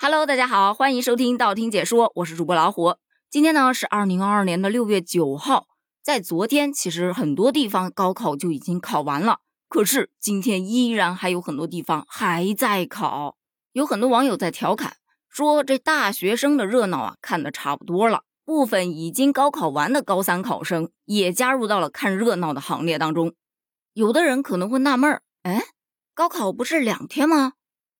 Hello，大家好，欢迎收听道听解说，我是主播老虎。今天呢是二零二二年的六月九号，在昨天其实很多地方高考就已经考完了，可是今天依然还有很多地方还在考。有很多网友在调侃说，这大学生的热闹啊看得差不多了，部分已经高考完的高三考生也加入到了看热闹的行列当中。有的人可能会纳闷儿，哎，高考不是两天吗？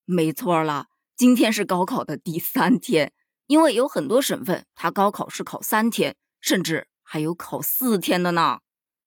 没错了。今天是高考的第三天，因为有很多省份，它高考是考三天，甚至还有考四天的呢。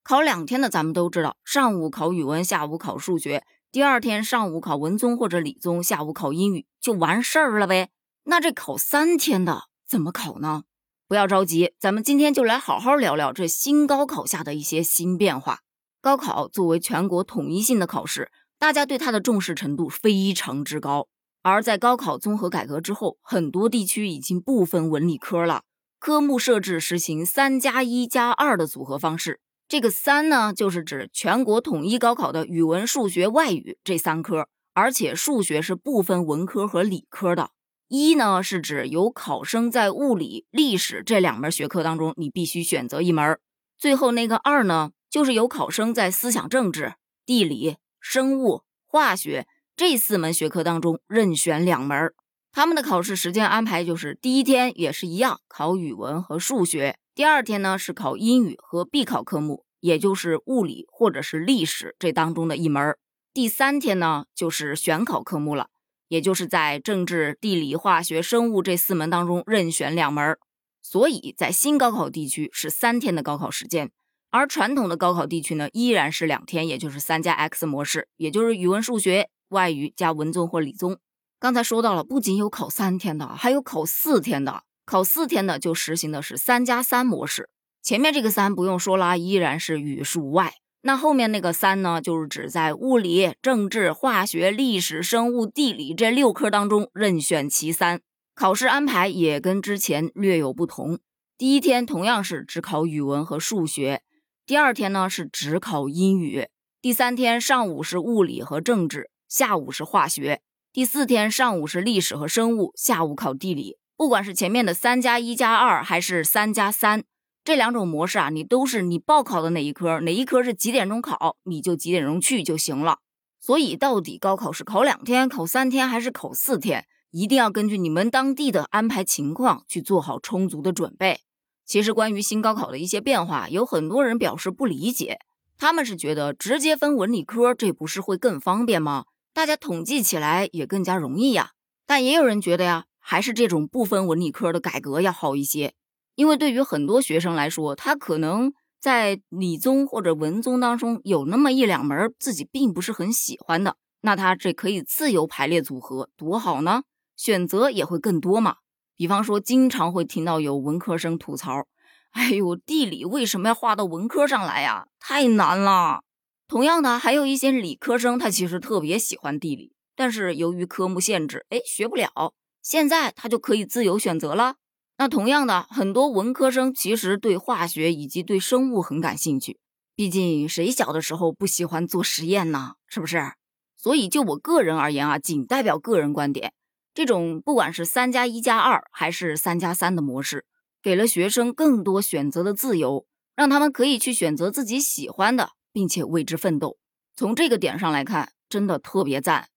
考两天的，咱们都知道，上午考语文，下午考数学，第二天上午考文综或者理综，下午考英语，就完事儿了呗。那这考三天的怎么考呢？不要着急，咱们今天就来好好聊聊这新高考下的一些新变化。高考作为全国统一性的考试，大家对它的重视程度非常之高。而在高考综合改革之后，很多地区已经不分文理科了，科目设置实行三加一加二的组合方式。这个三呢，就是指全国统一高考的语文、数学、外语这三科，而且数学是不分文科和理科的。一呢，是指由考生在物理、历史这两门学科当中，你必须选择一门。最后那个二呢，就是由考生在思想政治、地理、生物、化学。这四门学科当中任选两门，他们的考试时间安排就是第一天也是一样考语文和数学，第二天呢是考英语和必考科目，也就是物理或者是历史这当中的一门，第三天呢就是选考科目了，也就是在政治、地理、化学、生物这四门当中任选两门。所以在新高考地区是三天的高考时间，而传统的高考地区呢依然是两天，也就是三加 X 模式，也就是语文、数学。外语加文综或理综，刚才说到了，不仅有考三天的，还有考四天的。考四天的就实行的是三加三模式。前面这个三不用说了，依然是语数外。那后面那个三呢，就是指在物理、政治、化学、历史、生物、地理这六科当中任选其三。考试安排也跟之前略有不同。第一天同样是只考语文和数学，第二天呢是只考英语，第三天上午是物理和政治。下午是化学，第四天上午是历史和生物，下午考地理。不管是前面的三加一加二，还是三加三这两种模式啊，你都是你报考的哪一科，哪一科是几点钟考，你就几点钟去就行了。所以到底高考是考两天、考三天还是考四天，一定要根据你们当地的安排情况去做好充足的准备。其实关于新高考的一些变化，有很多人表示不理解，他们是觉得直接分文理科，这不是会更方便吗？大家统计起来也更加容易呀，但也有人觉得呀，还是这种不分文理科的改革要好一些，因为对于很多学生来说，他可能在理综或者文综当中有那么一两门自己并不是很喜欢的，那他这可以自由排列组合，多好呢，选择也会更多嘛。比方说，经常会听到有文科生吐槽：“哎呦，地理为什么要划到文科上来呀？太难了。”同样的，还有一些理科生，他其实特别喜欢地理，但是由于科目限制，哎，学不了。现在他就可以自由选择了。那同样的，很多文科生其实对化学以及对生物很感兴趣，毕竟谁小的时候不喜欢做实验呢？是不是？所以就我个人而言啊，仅代表个人观点，这种不管是三加一加二还是三加三的模式，给了学生更多选择的自由，让他们可以去选择自己喜欢的。并且为之奋斗，从这个点上来看，真的特别赞。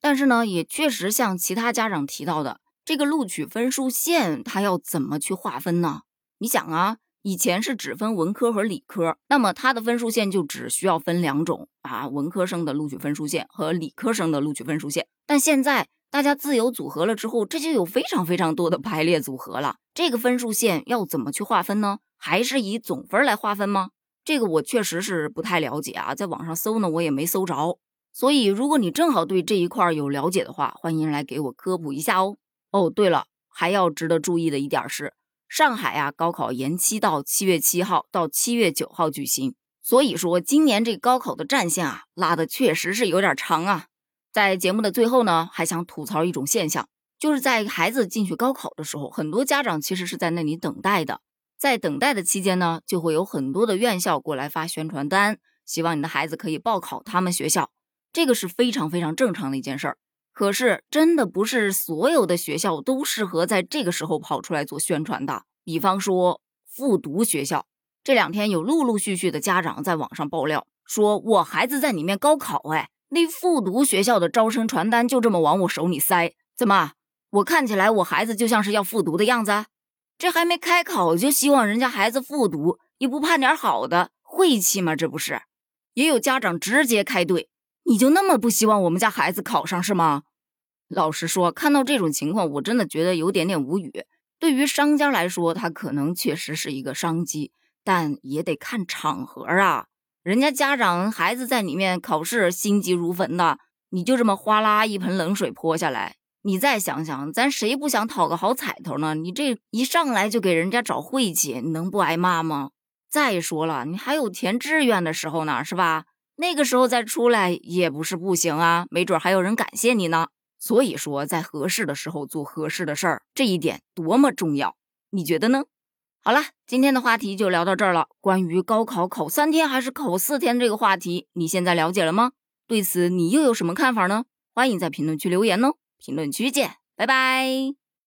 但是呢，也确实像其他家长提到的，这个录取分数线它要怎么去划分呢？你想啊，以前是只分文科和理科，那么它的分数线就只需要分两种啊，文科生的录取分数线和理科生的录取分数线。但现在大家自由组合了之后，这就有非常非常多的排列组合了。这个分数线要怎么去划分呢？还是以总分来划分吗？这个我确实是不太了解啊，在网上搜呢，我也没搜着。所以，如果你正好对这一块有了解的话，欢迎来给我科普一下哦。哦，对了，还要值得注意的一点是，上海啊，高考延期到七月七号到七月九号举行。所以说，今年这高考的战线啊，拉的确实是有点长啊。在节目的最后呢，还想吐槽一种现象，就是在孩子进去高考的时候，很多家长其实是在那里等待的。在等待的期间呢，就会有很多的院校过来发宣传单，希望你的孩子可以报考他们学校，这个是非常非常正常的一件事儿。可是真的不是所有的学校都适合在这个时候跑出来做宣传的。比方说复读学校，这两天有陆陆续续的家长在网上爆料，说我孩子在里面高考，哎，那复读学校的招生传单就这么往我手里塞，怎么？我看起来我孩子就像是要复读的样子？这还没开考就希望人家孩子复读，也不盼点好的，晦气吗？这不是？也有家长直接开怼，你就那么不希望我们家孩子考上是吗？老实说，看到这种情况，我真的觉得有点点无语。对于商家来说，他可能确实是一个商机，但也得看场合啊。人家家长孩子在里面考试，心急如焚的，你就这么哗啦一盆冷水泼下来，你再想想，咱谁不想讨个好彩头呢？你这一上来就给人家找晦气，能不挨骂吗？再说了，你还有填志愿的时候呢，是吧？那个时候再出来也不是不行啊，没准还有人感谢你呢。所以说，在合适的时候做合适的事儿，这一点多么重要，你觉得呢？好了，今天的话题就聊到这儿了。关于高考考三天还是考四天这个话题，你现在了解了吗？对此你又有什么看法呢？欢迎在评论区留言哦。评论区见，拜拜。